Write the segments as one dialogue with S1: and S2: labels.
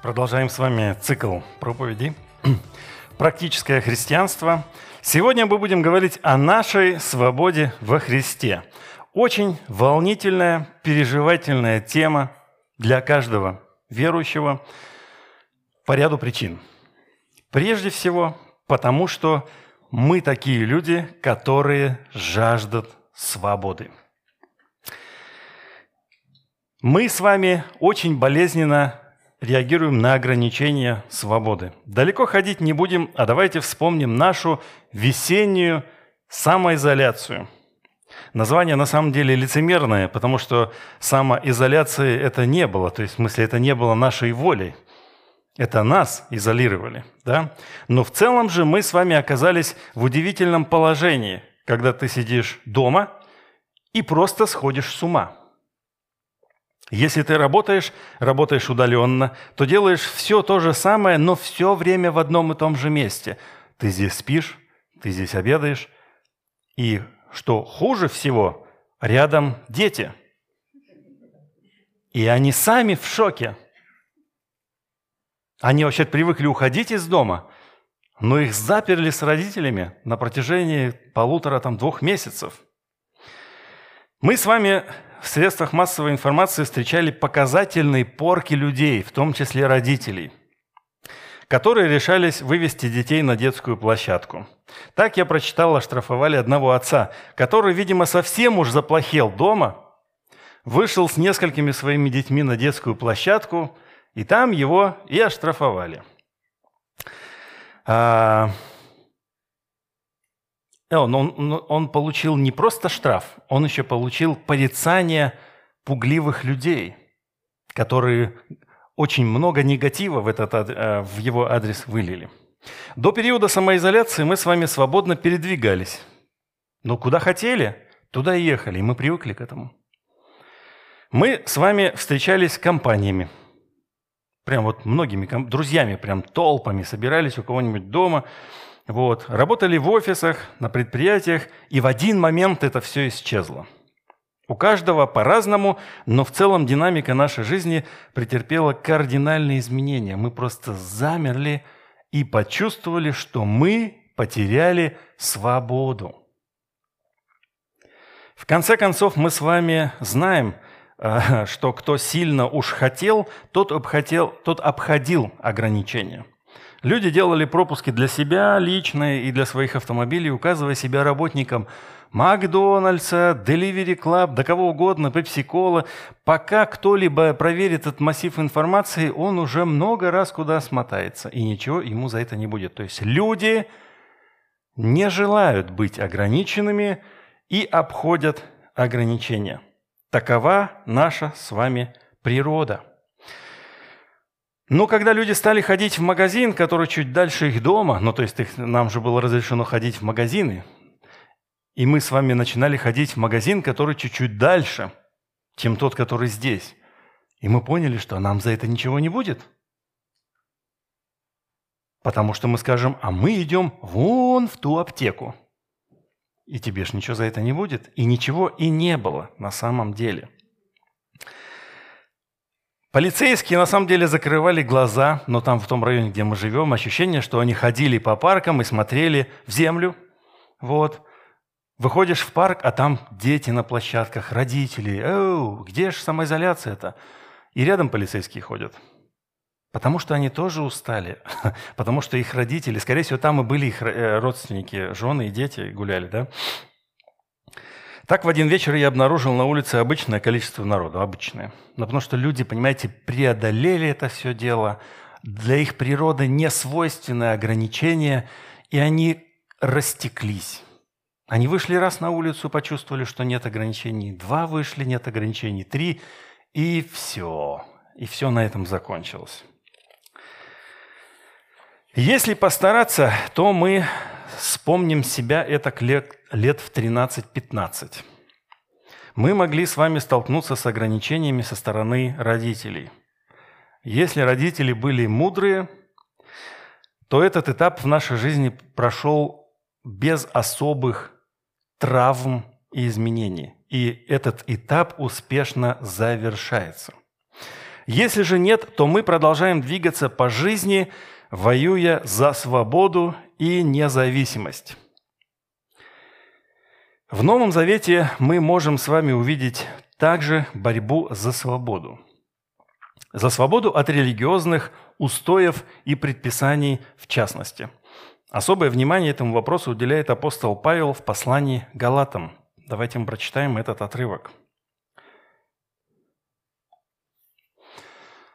S1: Продолжаем с вами цикл проповедей «Практическое христианство». Сегодня мы будем говорить о нашей свободе во Христе. Очень волнительная, переживательная тема для каждого верующего по ряду причин. Прежде всего, потому что мы такие люди, которые жаждут свободы. Мы с вами очень болезненно реагируем на ограничения свободы. Далеко ходить не будем, а давайте вспомним нашу весеннюю самоизоляцию. Название на самом деле лицемерное, потому что самоизоляции это не было, то есть в смысле это не было нашей волей. Это нас изолировали, да? Но в целом же мы с вами оказались в удивительном положении, когда ты сидишь дома и просто сходишь с ума – если ты работаешь, работаешь удаленно, то делаешь все то же самое, но все время в одном и том же месте. Ты здесь спишь, ты здесь обедаешь. И что хуже всего, рядом дети. И они сами в шоке. Они вообще привыкли уходить из дома, но их заперли с родителями на протяжении полутора-двух месяцев. Мы с вами в средствах массовой информации встречали показательные порки людей, в том числе родителей, которые решались вывести детей на детскую площадку. Так я прочитал, оштрафовали одного отца, который, видимо, совсем уж заплохел дома, вышел с несколькими своими детьми на детскую площадку, и там его и оштрафовали. А, он, он, он получил не просто штраф, он еще получил порицание пугливых людей, которые очень много негатива в, этот, э, в его адрес вылили. До периода самоизоляции мы с вами свободно передвигались. Но куда хотели, туда и ехали, и мы привыкли к этому. Мы с вами встречались компаниями. Прям вот многими друзьями, прям толпами собирались у кого-нибудь дома – вот. Работали в офисах, на предприятиях, и в один момент это все исчезло. У каждого по-разному, но в целом динамика нашей жизни претерпела кардинальные изменения. Мы просто замерли и почувствовали, что мы потеряли свободу. В конце концов, мы с вами знаем, э, что кто сильно уж хотел, тот, обхотел, тот обходил ограничения – Люди делали пропуски для себя личные и для своих автомобилей, указывая себя работникам Макдональдса, Delivery Club, да кого угодно, Пепси-Кола. Пока кто-либо проверит этот массив информации, он уже много раз куда смотается, и ничего ему за это не будет. То есть люди не желают быть ограниченными и обходят ограничения. Такова наша с вами природа. Но когда люди стали ходить в магазин, который чуть дальше их дома, ну то есть их, нам же было разрешено ходить в магазины, и мы с вами начинали ходить в магазин, который чуть-чуть дальше, чем тот, который здесь. И мы поняли, что нам за это ничего не будет. Потому что мы скажем, а мы идем вон в ту аптеку. И тебе ж ничего за это не будет. И ничего и не было на самом деле – Полицейские на самом деле закрывали глаза, но там в том районе, где мы живем, ощущение, что они ходили по паркам и смотрели в землю. Вот. Выходишь в парк, а там дети на площадках, родители. Оу, где же самоизоляция-то? И рядом полицейские ходят. Потому что они тоже устали. Потому что их родители, скорее всего, там и были их э, родственники, жены и дети гуляли, да? Так в один вечер я обнаружил на улице обычное количество народу, обычное. Но потому что люди, понимаете, преодолели это все дело, для их природы не свойственное ограничение, и они растеклись. Они вышли раз на улицу, почувствовали, что нет ограничений, два вышли, нет ограничений, три, и все. И все на этом закончилось. Если постараться, то мы вспомним себя это лет, лет в 13-15. Мы могли с вами столкнуться с ограничениями со стороны родителей. Если родители были мудрые, то этот этап в нашей жизни прошел без особых травм и изменений. И этот этап успешно завершается. Если же нет, то мы продолжаем двигаться по жизни, воюя за свободу и независимость. В Новом Завете мы можем с вами увидеть также борьбу за свободу. За свободу от религиозных устоев и предписаний в частности. Особое внимание этому вопросу уделяет апостол Павел в послании Галатам. Давайте мы прочитаем этот отрывок.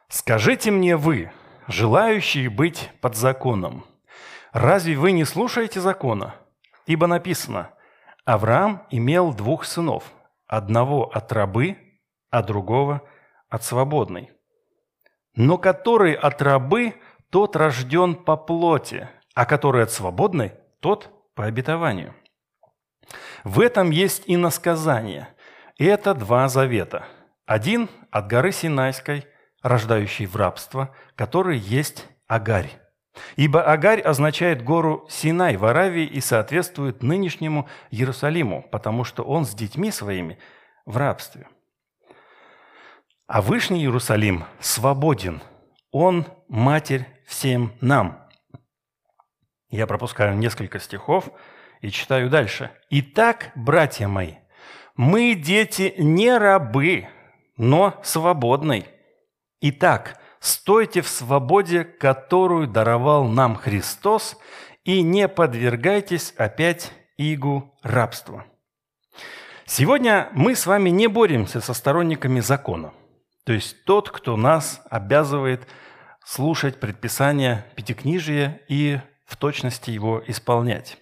S1: «Скажите мне вы, желающие быть под законом, разве вы не слушаете закона? Ибо написано, Авраам имел двух сынов, одного от рабы, а другого от свободной. Но который от рабы, тот рожден по плоти, а который от свободной, тот по обетованию. В этом есть и насказание. Это два завета. Один от горы Синайской, рождающий в рабство, который есть Агарь. Ибо Агарь означает гору Синай в Аравии и соответствует нынешнему Иерусалиму, потому что он с детьми своими в рабстве. А Вышний Иерусалим свободен. Он матерь всем нам. Я пропускаю несколько стихов и читаю дальше. «Итак, братья мои, мы дети не рабы, но свободной. Итак, стойте в свободе, которую даровал нам Христос, и не подвергайтесь опять игу рабства». Сегодня мы с вами не боремся со сторонниками закона – то есть тот, кто нас обязывает слушать предписания Пятикнижия и в точности его исполнять.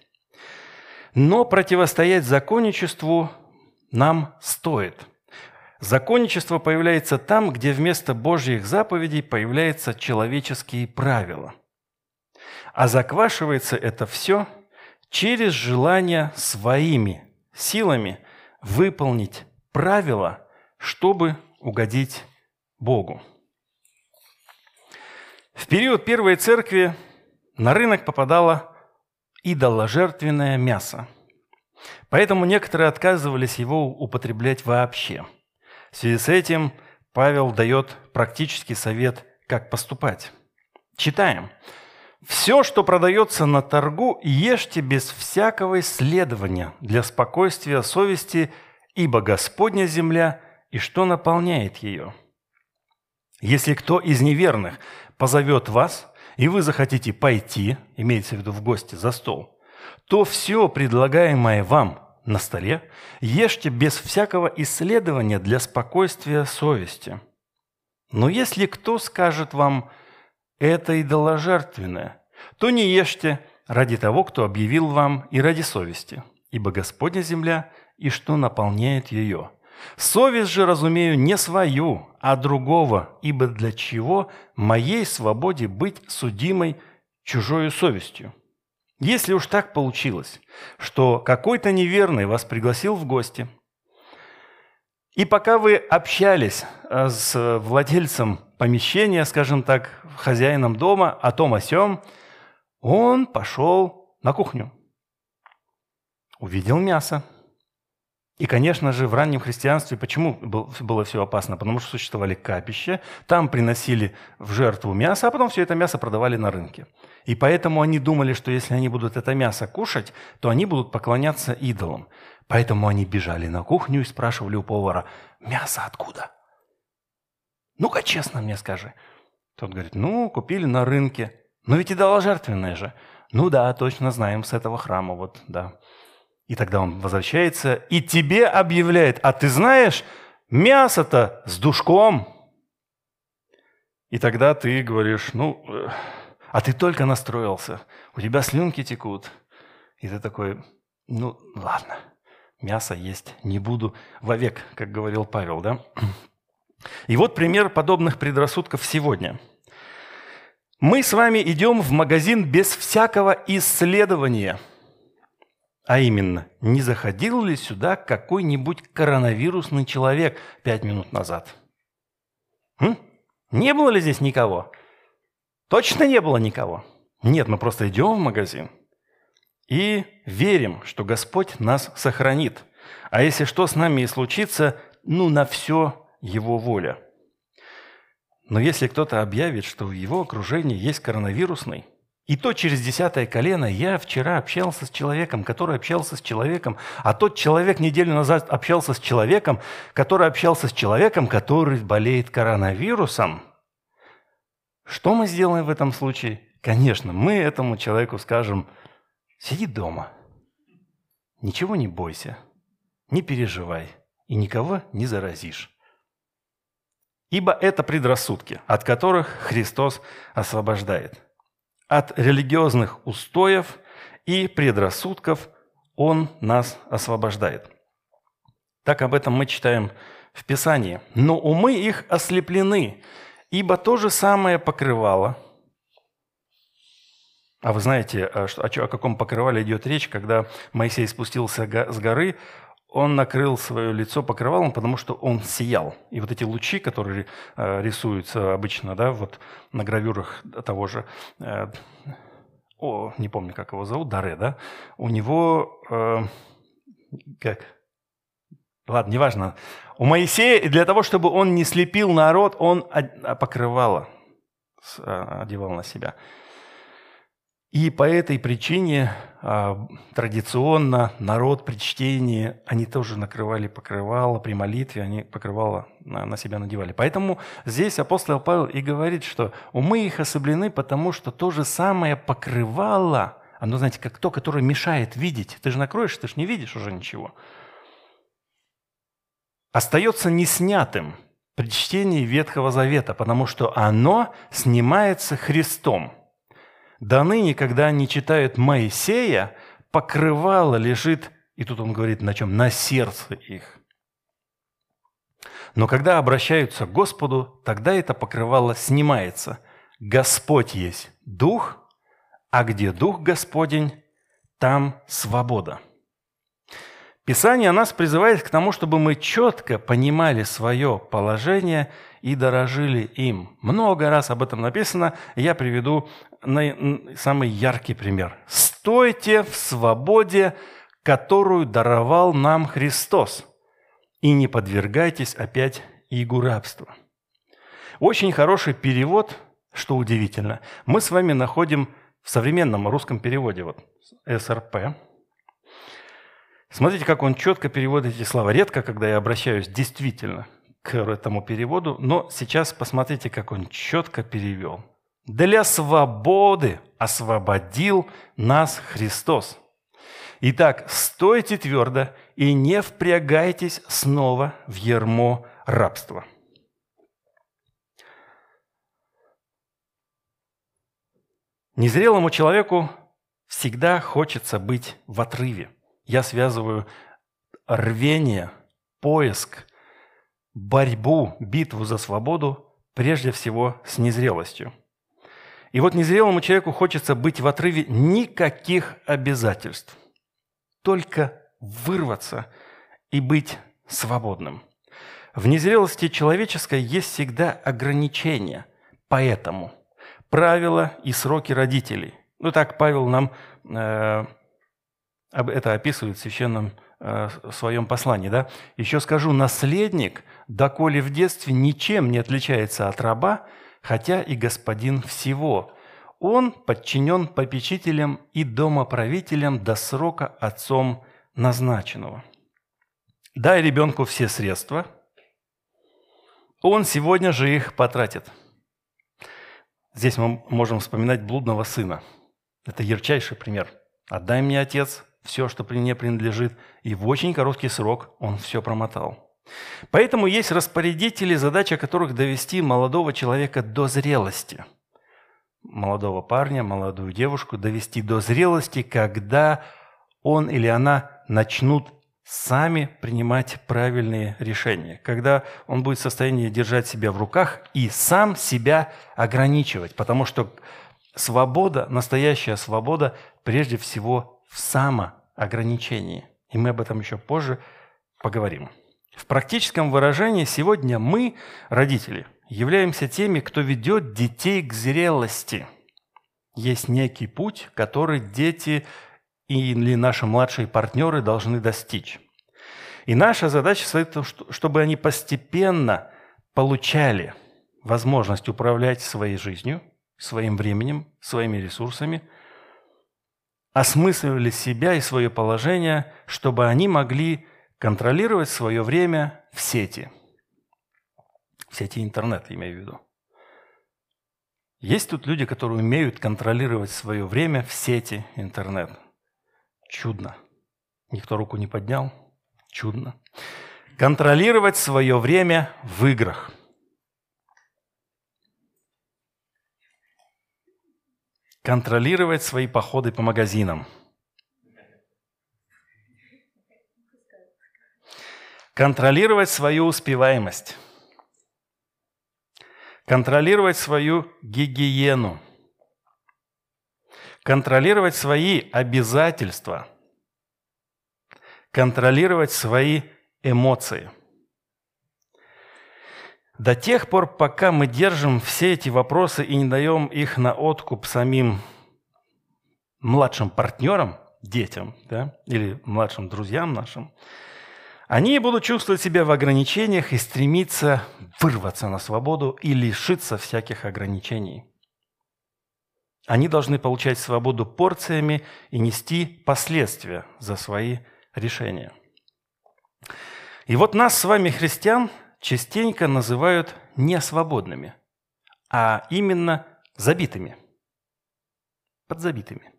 S1: Но противостоять законничеству нам стоит. Законничество появляется там, где вместо Божьих заповедей появляются человеческие правила. А заквашивается это все через желание своими силами выполнить правила, чтобы угодить Богу. В период Первой Церкви на рынок попадало идоложертвенное мясо. Поэтому некоторые отказывались его употреблять вообще. В связи с этим Павел дает практический совет, как поступать. Читаем. «Все, что продается на торгу, ешьте без всякого исследования для спокойствия совести, ибо Господня земля и что наполняет ее». Если кто из неверных позовет вас, и вы захотите пойти, имеется в виду в гости за стол, то все предлагаемое вам на столе ешьте без всякого исследования для спокойствия совести. Но если кто скажет вам «это идоложертвенное», то не ешьте ради того, кто объявил вам, и ради совести, ибо Господня земля и что наполняет ее – Совесть же разумею не свою, а другого, ибо для чего моей свободе быть судимой чужою совестью? Если уж так получилось, что какой-то неверный вас пригласил в гости, и пока вы общались э, с владельцем помещения, скажем так, хозяином дома, о том о сём, он пошел на кухню, увидел мясо, и, конечно же, в раннем христианстве почему было все опасно? Потому что существовали капища, там приносили в жертву мясо, а потом все это мясо продавали на рынке. И поэтому они думали, что если они будут это мясо кушать, то они будут поклоняться идолам. Поэтому они бежали на кухню и спрашивали у повара, мясо откуда? Ну-ка честно мне скажи. Тот говорит, ну, купили на рынке. Но ведь идоложертвенное же. Ну да, точно знаем с этого храма, вот, да. И тогда он возвращается и тебе объявляет, а ты знаешь, мясо-то с душком. И тогда ты говоришь, ну, э, а ты только настроился, у тебя слюнки текут. И ты такой, ну, ладно, мясо есть не буду вовек, как говорил Павел, да? И вот пример подобных предрассудков сегодня. Мы с вами идем в магазин без всякого исследования – а именно, не заходил ли сюда какой-нибудь коронавирусный человек пять минут назад? М? Не было ли здесь никого? Точно не было никого? Нет, мы просто идем в магазин и верим, что Господь нас сохранит. А если что с нами и случится, ну на все Его воля. Но если кто-то объявит, что в его окружении есть коронавирусный, и то через десятое колено я вчера общался с человеком, который общался с человеком, а тот человек неделю назад общался с человеком, который общался с человеком, который болеет коронавирусом. Что мы сделаем в этом случае? Конечно, мы этому человеку скажем, сиди дома, ничего не бойся, не переживай и никого не заразишь. Ибо это предрассудки, от которых Христос освобождает – от религиозных устоев и предрассудков Он нас освобождает. Так об этом мы читаем в Писании. «Но умы их ослеплены, ибо то же самое покрывало». А вы знаете, о, о каком покрывале идет речь, когда Моисей спустился с горы, он накрыл свое лицо покрывалом, потому что он сиял. И вот эти лучи, которые э, рисуются обычно, да, вот на гравюрах того же, э, о, не помню, как его зовут, Даре, да, у него, э, как, ладно, неважно, у Моисея, для того, чтобы он не слепил народ, он покрывало одевал на себя. И по этой причине а, традиционно народ при чтении, они тоже накрывали покрывало, при молитве они покрывало на, на себя надевали. Поэтому здесь апостол Павел и говорит, что умы их особлены, потому что то же самое покрывало, оно, знаете, как то, которое мешает видеть. Ты же накроешь, ты же не видишь уже ничего. Остается неснятым при чтении Ветхого Завета, потому что оно снимается Христом – до ныне, когда они читают Моисея, покрывало лежит, и тут он говорит, на чем? На сердце их. Но когда обращаются к Господу, тогда это покрывало снимается. Господь есть Дух, а где Дух Господень, там свобода. Писание нас призывает к тому, чтобы мы четко понимали свое положение и дорожили им. Много раз об этом написано. Я приведу самый яркий пример. «Стойте в свободе, которую даровал нам Христос, и не подвергайтесь опять игу рабства». Очень хороший перевод, что удивительно, мы с вами находим в современном русском переводе, вот СРП. Смотрите, как он четко переводит эти слова. Редко, когда я обращаюсь действительно к этому переводу, но сейчас посмотрите, как он четко перевел. Для свободы освободил нас Христос. Итак, стойте твердо и не впрягайтесь снова в ермо рабства. Незрелому человеку всегда хочется быть в отрыве. Я связываю рвение, поиск борьбу, битву за свободу прежде всего с незрелостью. И вот незрелому человеку хочется быть в отрыве никаких обязательств, только вырваться и быть свободным. В незрелости человеческой есть всегда ограничения, поэтому правила и сроки родителей. Ну так Павел нам э, это описывает в священном э, своем послании. Да? Еще скажу, наследник, доколе в детстве ничем не отличается от раба, хотя и господин всего. Он подчинен попечителям и домоправителям до срока отцом назначенного. Дай ребенку все средства, он сегодня же их потратит. Здесь мы можем вспоминать блудного сына. Это ярчайший пример. Отдай мне, отец, все, что при мне принадлежит, и в очень короткий срок он все промотал. Поэтому есть распорядители, задача которых довести молодого человека до зрелости. Молодого парня, молодую девушку довести до зрелости, когда он или она начнут сами принимать правильные решения, когда он будет в состоянии держать себя в руках и сам себя ограничивать, потому что свобода, настоящая свобода, прежде всего в самоограничении. И мы об этом еще позже поговорим. В практическом выражении сегодня мы, родители, являемся теми, кто ведет детей к зрелости. Есть некий путь, который дети или наши младшие партнеры должны достичь. И наша задача состоит в том, чтобы они постепенно получали возможность управлять своей жизнью, своим временем, своими ресурсами, осмысливали себя и свое положение, чтобы они могли контролировать свое время в сети. В сети интернет, имею в виду. Есть тут люди, которые умеют контролировать свое время в сети интернет. Чудно. Никто руку не поднял. Чудно. Контролировать свое время в играх. Контролировать свои походы по магазинам. Контролировать свою успеваемость. Контролировать свою гигиену. Контролировать свои обязательства – контролировать свои эмоции. До тех пор, пока мы держим все эти вопросы и не даем их на откуп самим младшим партнерам, детям, да, или младшим друзьям нашим, они будут чувствовать себя в ограничениях и стремиться вырваться на свободу и лишиться всяких ограничений. Они должны получать свободу порциями и нести последствия за свои решения. И вот нас с вами, христиан, частенько называют не свободными, а именно забитыми, подзабитыми.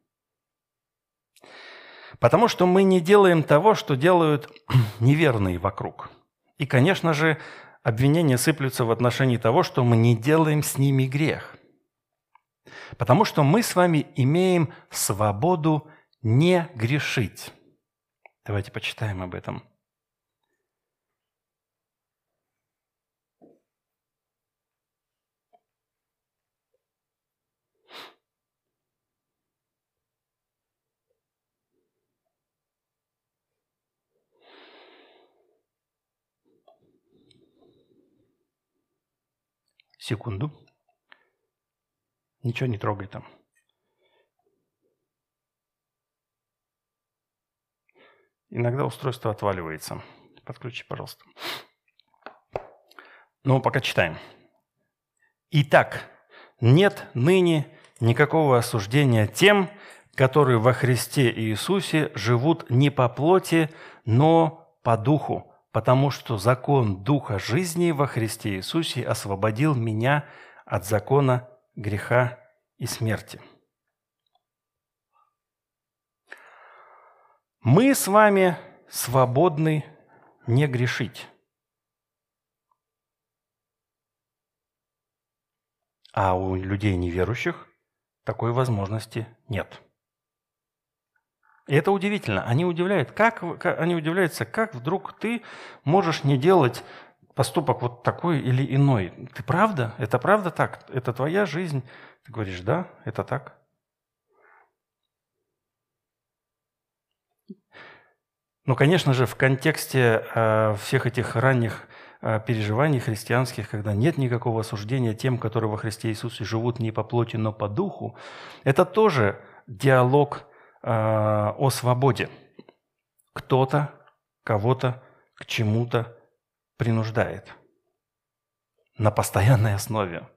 S1: Потому что мы не делаем того, что делают неверные вокруг. И, конечно же, обвинения сыплются в отношении того, что мы не делаем с ними грех. Потому что мы с вами имеем свободу не грешить. Давайте почитаем об этом. Секунду. Ничего не трогай там. Иногда устройство отваливается. Подключи, пожалуйста. Ну, пока читаем. Итак, нет ныне никакого осуждения тем, которые во Христе Иисусе живут не по плоти, но по духу, потому что закон Духа жизни во Христе Иисусе освободил меня от закона греха и смерти. Мы с вами свободны не грешить. А у людей неверующих такой возможности нет. И это удивительно. Они удивляют, как, как, они удивляются, как вдруг ты можешь не делать поступок вот такой или иной. Ты правда? Это правда так? Это твоя жизнь? Ты говоришь, да, это так. Ну, конечно же, в контексте э, всех этих ранних э, переживаний христианских, когда нет никакого осуждения тем, которые во Христе Иисусе живут не по плоти, но по духу, это тоже диалог о свободе. Кто-то кого-то к чему-то принуждает на постоянной основе.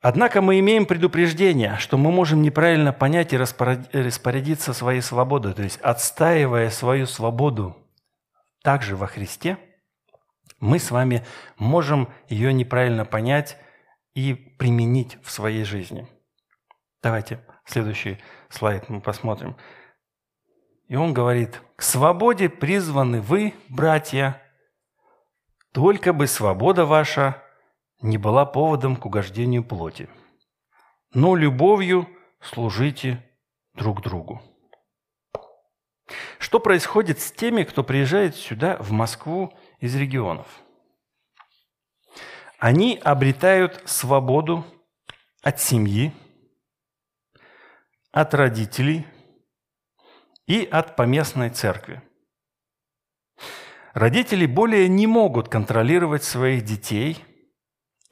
S1: Однако мы имеем предупреждение, что мы можем неправильно понять и распорядиться своей свободой, то есть отстаивая свою свободу также во Христе, мы с вами можем ее неправильно понять и применить в своей жизни. Давайте следующий слайд мы посмотрим. И он говорит, к свободе призваны вы, братья, только бы свобода ваша не была поводом к угождению плоти, но любовью служите друг другу. Что происходит с теми, кто приезжает сюда, в Москву, из регионов? Они обретают свободу от семьи, от родителей и от поместной церкви. Родители более не могут контролировать своих детей –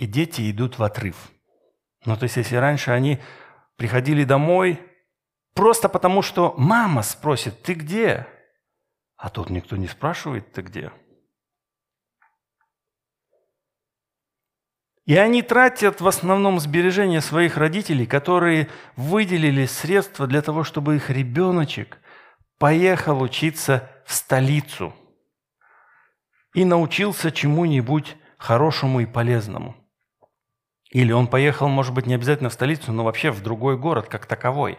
S1: и дети идут в отрыв. Ну, то есть, если раньше они приходили домой просто потому, что мама спросит, ты где? А тут никто не спрашивает, ты где? И они тратят в основном сбережения своих родителей, которые выделили средства для того, чтобы их ребеночек поехал учиться в столицу и научился чему-нибудь хорошему и полезному. Или он поехал, может быть, не обязательно в столицу, но вообще в другой город как таковой.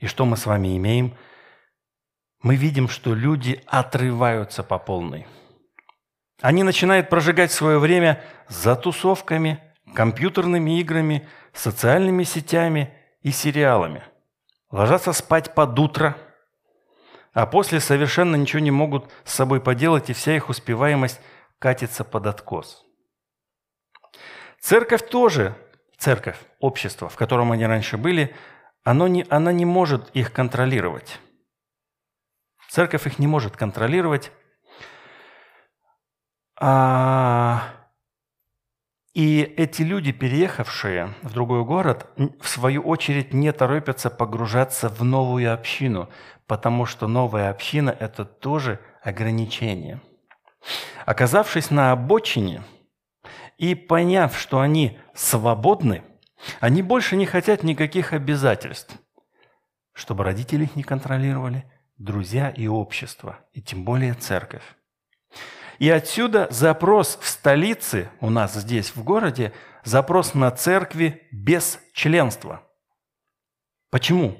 S1: И что мы с вами имеем? Мы видим, что люди отрываются по полной. Они начинают прожигать свое время за тусовками, компьютерными играми, социальными сетями и сериалами. Ложатся спать под утро, а после совершенно ничего не могут с собой поделать, и вся их успеваемость катится под откос. Церковь тоже, церковь, общество, в котором они раньше были, оно не, она не может их контролировать. Церковь их не может контролировать. А... И эти люди, переехавшие в другой город, в свою очередь не торопятся погружаться в новую общину, потому что новая община – это тоже ограничение. Оказавшись на обочине – и поняв, что они свободны, они больше не хотят никаких обязательств, чтобы родители их не контролировали, друзья и общество, и тем более церковь. И отсюда запрос в столице, у нас здесь в городе, запрос на церкви без членства. Почему?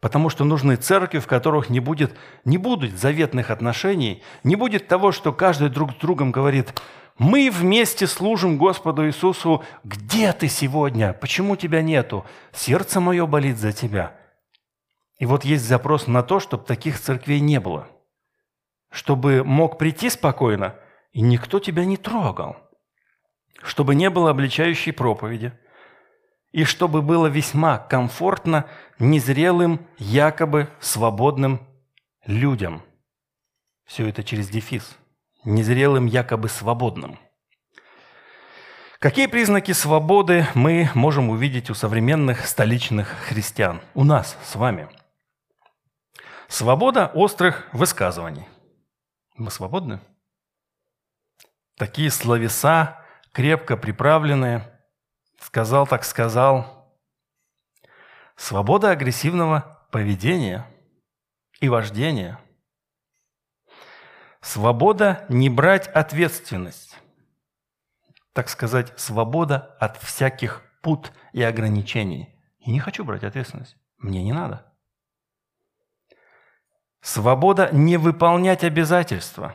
S1: Потому что нужны церкви, в которых не будет, не будет заветных отношений, не будет того, что каждый друг с другом говорит – мы вместе служим Господу Иисусу. Где ты сегодня? Почему тебя нету? Сердце мое болит за тебя. И вот есть запрос на то, чтобы таких церквей не было. Чтобы мог прийти спокойно, и никто тебя не трогал. Чтобы не было обличающей проповеди. И чтобы было весьма комфортно незрелым, якобы свободным людям. Все это через дефис – незрелым, якобы свободным. Какие признаки свободы мы можем увидеть у современных столичных христиан? У нас с вами. Свобода острых высказываний. Мы свободны? Такие словеса, крепко приправленные, сказал так сказал. Свобода агрессивного поведения и вождения – Свобода не брать ответственность. Так сказать, свобода от всяких пут и ограничений. И не хочу брать ответственность. Мне не надо. Свобода не выполнять обязательства.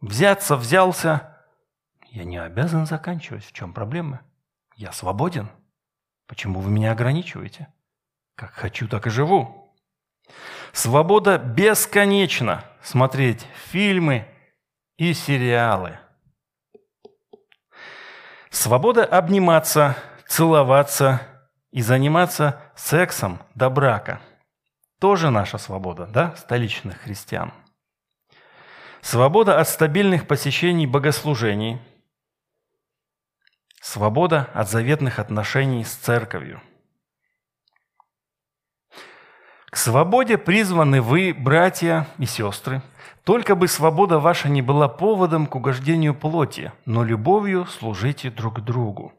S1: Взяться взялся. Я не обязан заканчивать. В чем проблема? Я свободен. Почему вы меня ограничиваете? Как хочу, так и живу. Свобода бесконечна смотреть фильмы и сериалы. Свобода обниматься, целоваться и заниматься сексом до брака. Тоже наша свобода, да, столичных христиан. Свобода от стабильных посещений богослужений. Свобода от заветных отношений с церковью – к свободе призваны вы, братья и сестры, только бы свобода ваша не была поводом к угождению плоти, но любовью служите друг другу.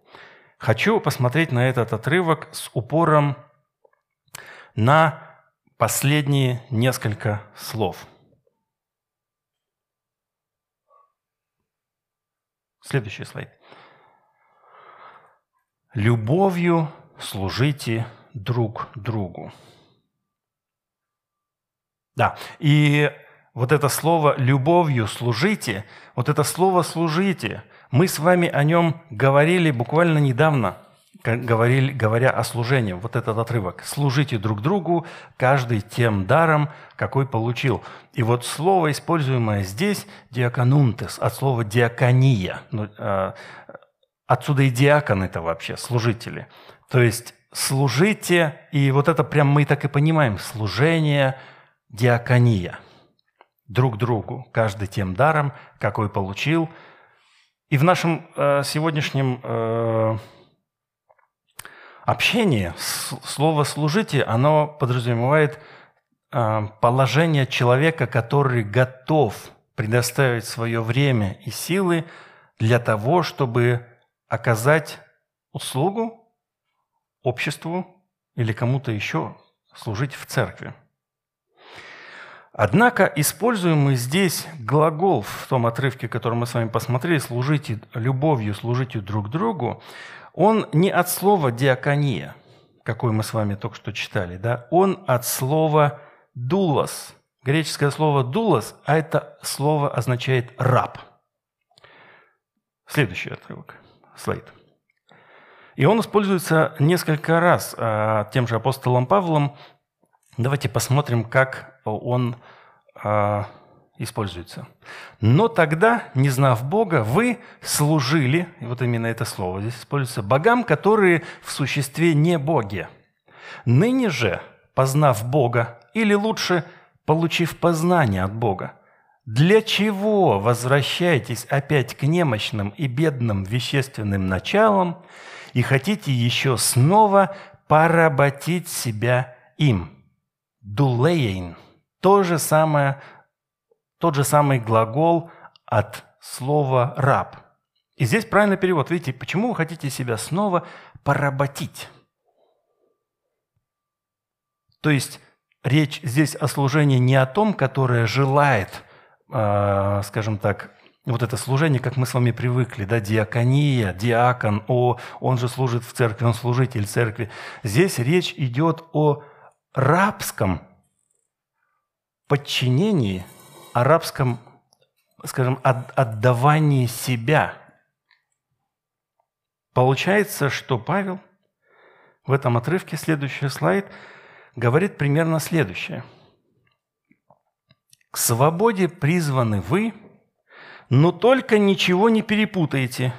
S1: Хочу посмотреть на этот отрывок с упором на последние несколько слов. Следующий слайд. Любовью служите друг другу. Да, и вот это слово «любовью служите», вот это слово «служите», мы с вами о нем говорили буквально недавно, говорили, говоря о служении, вот этот отрывок. «Служите друг другу, каждый тем даром, какой получил». И вот слово, используемое здесь, «диаконунтес», от слова «диакония». Ну, э, отсюда и диакон это вообще, служители. То есть служите, и вот это прям мы так и понимаем, служение – диакония. Друг другу, каждый тем даром, какой получил. И в нашем э, сегодняшнем э, общении слово «служите», оно подразумевает э, положение человека, который готов предоставить свое время и силы для того, чтобы оказать услугу обществу или кому-то еще служить в церкви. Однако используемый здесь глагол в том отрывке, который мы с вами посмотрели, «служите любовью, служите друг другу», он не от слова «диакония», какой мы с вами только что читали, да? он от слова «дулос». Греческое слово «дулос», а это слово означает «раб». Следующий отрывок, слайд. И он используется несколько раз а, тем же апостолом Павлом. Давайте посмотрим, как он а, используется. Но тогда, не знав Бога, вы служили, и вот именно это слово здесь используется, богам, которые в существе не боги. Ныне же, познав Бога, или лучше, получив познание от Бога, для чего возвращаетесь опять к немощным и бедным вещественным началам и хотите еще снова поработить себя им? Дулейн. То же самое, тот же самый глагол от слова «раб». И здесь правильный перевод. Видите, почему вы хотите себя снова поработить? То есть речь здесь о служении не о том, которое желает а, скажем так, вот это служение, как мы с вами привыкли, да, диакония, диакон, о, он же служит в церкви, он служитель церкви. Здесь речь идет о рабском подчинении, о рабском, скажем, отдавании себя. Получается, что Павел в этом отрывке, следующий слайд, говорит примерно следующее – к свободе призваны вы, но только ничего не перепутайте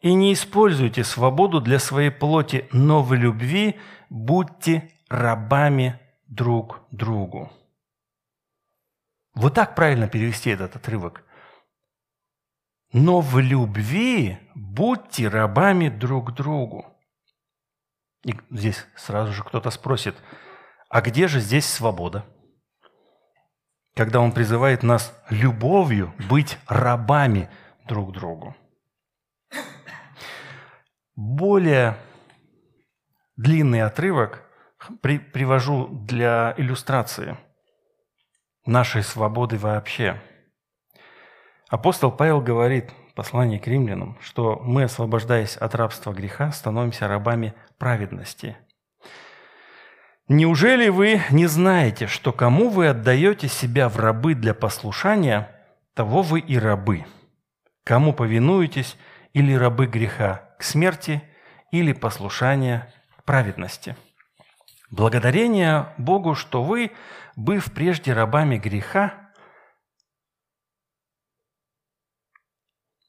S1: и не используйте свободу для своей плоти, но в любви будьте рабами друг другу. Вот так правильно перевести этот отрывок. Но в любви будьте рабами друг другу. И здесь сразу же кто-то спросит, а где же здесь свобода? когда Он призывает нас любовью быть рабами друг другу. Более длинный отрывок при, привожу для иллюстрации нашей свободы вообще. Апостол Павел говорит в послании к римлянам, что мы, освобождаясь от рабства греха, становимся рабами праведности – Неужели вы не знаете, что кому вы отдаете себя в рабы для послушания, того вы и рабы? Кому повинуетесь или рабы греха к смерти, или послушания праведности? Благодарение Богу, что вы, быв прежде рабами греха,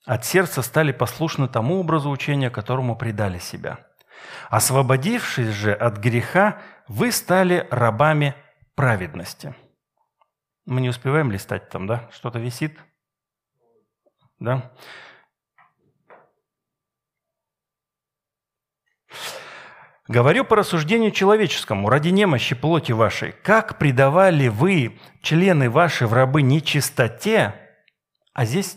S1: от сердца стали послушны тому образу учения, которому предали себя. Освободившись же от греха, вы стали рабами праведности. Мы не успеваем листать там, да? Что-то висит? Да? Говорю по рассуждению человеческому, ради немощи плоти вашей, как предавали вы члены ваши в рабы нечистоте, а здесь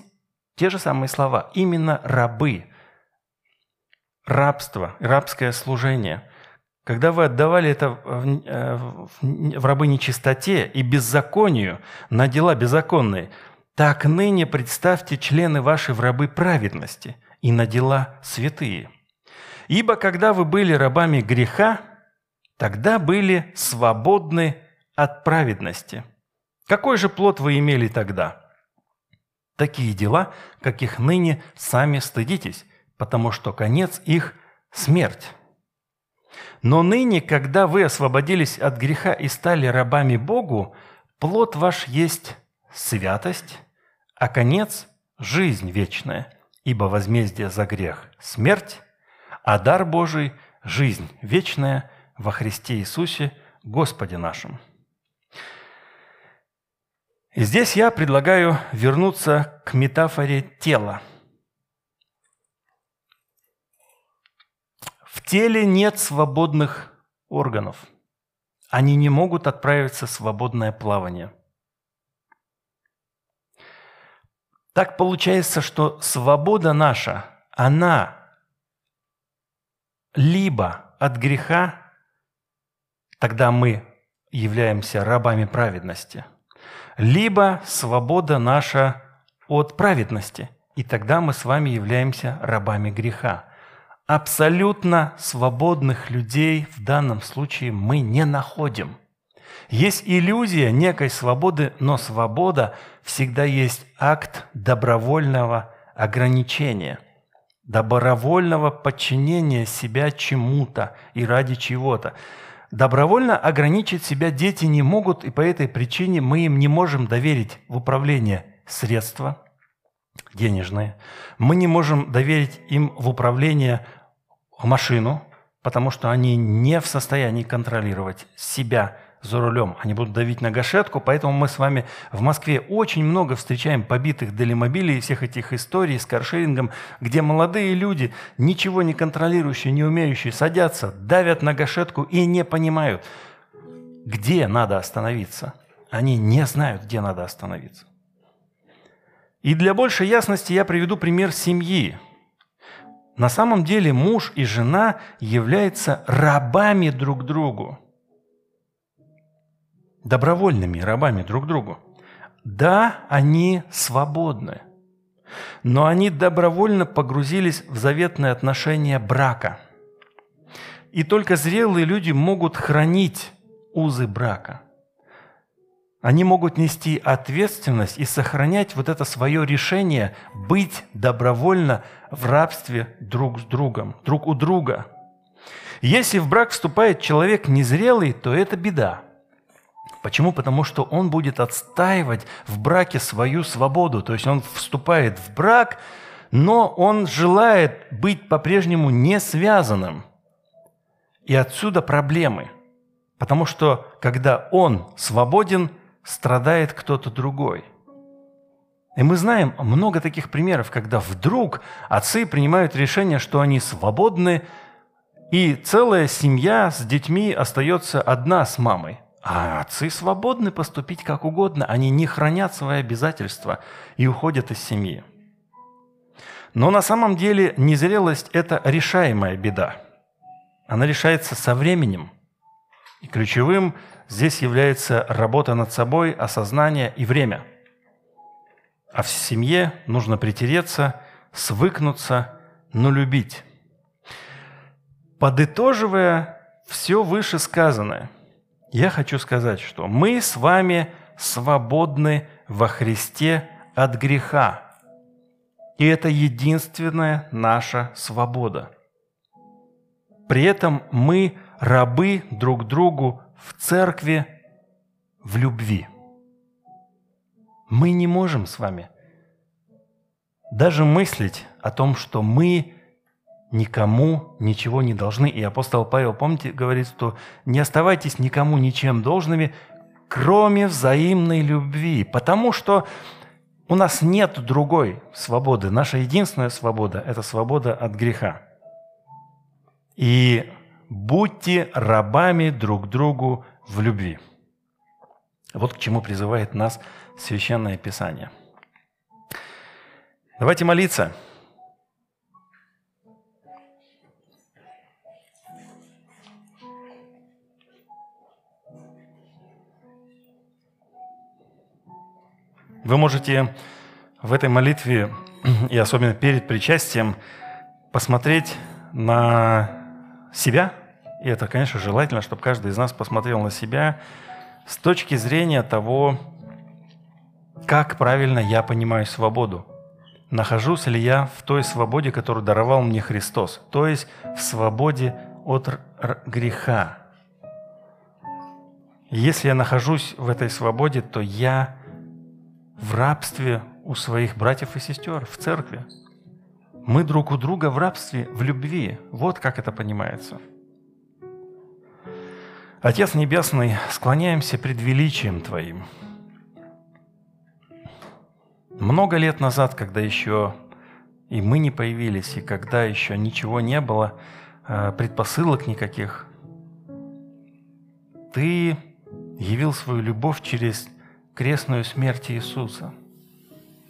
S1: те же самые слова, именно рабы, рабство, рабское служение – когда вы отдавали это в, э, в рабы нечистоте и беззаконию на дела беззаконные, так ныне представьте члены ваши в рабы праведности и на дела святые. Ибо когда вы были рабами греха, тогда были свободны от праведности. Какой же плод вы имели тогда? Такие дела, каких ныне сами стыдитесь, потому что конец их – смерть. Но ныне, когда вы освободились от греха и стали рабами Богу, плод ваш есть святость, а конец – жизнь вечная, ибо возмездие за грех – смерть, а дар Божий – жизнь вечная во Христе Иисусе, Господе нашим. И здесь я предлагаю вернуться к метафоре тела – В теле нет свободных органов. Они не могут отправиться в свободное плавание. Так получается, что свобода наша, она либо от греха, тогда мы являемся рабами праведности, либо свобода наша от праведности, и тогда мы с вами являемся рабами греха. Абсолютно свободных людей в данном случае мы не находим. Есть иллюзия некой свободы, но свобода всегда есть акт добровольного ограничения, добровольного подчинения себя чему-то и ради чего-то. Добровольно ограничить себя дети не могут, и по этой причине мы им не можем доверить в управление средства денежные. Мы не можем доверить им в управление машину, потому что они не в состоянии контролировать себя за рулем. Они будут давить на гашетку, поэтому мы с вами в Москве очень много встречаем побитых делимобилей всех этих историй с каршерингом, где молодые люди, ничего не контролирующие, не умеющие, садятся, давят на гашетку и не понимают, где надо остановиться. Они не знают, где надо остановиться. И для большей ясности я приведу пример семьи. На самом деле муж и жена являются рабами друг другу добровольными рабами друг другу. Да, они свободны, но они добровольно погрузились в заветные отношения брака. И только зрелые люди могут хранить узы брака. Они могут нести ответственность и сохранять вот это свое решение быть добровольно в рабстве друг с другом, друг у друга. Если в брак вступает человек незрелый, то это беда – Почему? Потому что он будет отстаивать в браке свою свободу. То есть он вступает в брак, но он желает быть по-прежнему не связанным. И отсюда проблемы. Потому что когда он свободен, страдает кто-то другой. И мы знаем много таких примеров, когда вдруг отцы принимают решение, что они свободны, и целая семья с детьми остается одна с мамой. А отцы свободны поступить как угодно, они не хранят свои обязательства и уходят из семьи. Но на самом деле незрелость – это решаемая беда. Она решается со временем. И ключевым здесь является работа над собой, осознание и время. А в семье нужно притереться, свыкнуться, но любить. Подытоживая все вышесказанное – я хочу сказать, что мы с вами свободны во Христе от греха. И это единственная наша свобода. При этом мы рабы друг другу в церкви в любви. Мы не можем с вами даже мыслить о том, что мы никому ничего не должны. И апостол Павел, помните, говорит, что не оставайтесь никому ничем должными, кроме взаимной любви, потому что у нас нет другой свободы. Наша единственная свобода – это свобода от греха. И будьте рабами друг другу в любви. Вот к чему призывает нас Священное Писание. Давайте молиться. Вы можете в этой молитве, и особенно перед причастием, посмотреть на себя, и это, конечно, желательно, чтобы каждый из нас посмотрел на себя с точки зрения того, как правильно я понимаю свободу. Нахожусь ли я в той свободе, которую даровал мне Христос, то есть в свободе от греха. Если я нахожусь в этой свободе, то я в рабстве у своих братьев и сестер в церкви. Мы друг у друга в рабстве, в любви. Вот как это понимается. Отец Небесный, склоняемся пред величием Твоим. Много лет назад, когда еще и мы не появились, и когда еще ничего не было, э, предпосылок никаких, Ты явил свою любовь через крестную смерть Иисуса.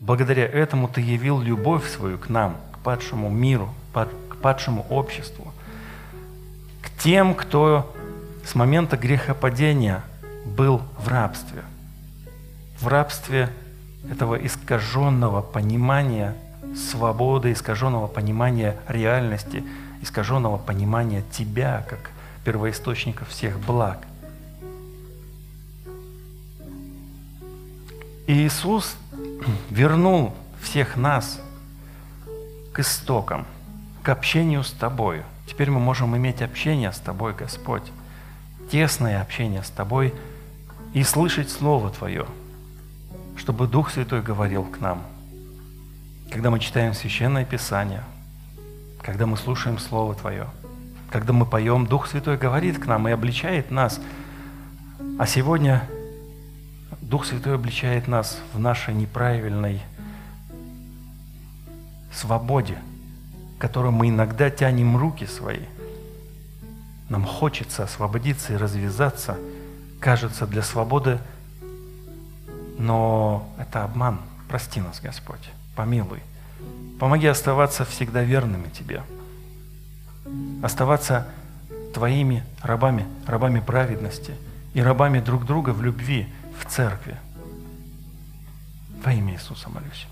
S1: Благодаря этому Ты явил любовь свою к нам, к падшему миру, к падшему обществу. тем, кто с момента грехопадения был в рабстве. В рабстве этого искаженного понимания свободы, искаженного понимания реальности, искаженного понимания тебя как первоисточника всех благ. И Иисус вернул всех нас к истокам, к общению с Тобою. Теперь мы можем иметь общение с Тобой, Господь, тесное общение с Тобой и слышать Слово Твое, чтобы Дух Святой говорил к нам. Когда мы читаем Священное Писание, когда мы слушаем Слово Твое, когда мы поем, Дух Святой говорит к нам и обличает нас. А сегодня Дух Святой обличает нас в нашей неправильной свободе, которой мы иногда тянем руки свои. Нам хочется освободиться и развязаться, кажется, для свободы, но это обман. Прости нас, Господь, помилуй. Помоги оставаться всегда верными Тебе. Оставаться Твоими рабами, рабами праведности и рабами друг друга в любви – в церкви. Во имя Иисуса молюсь.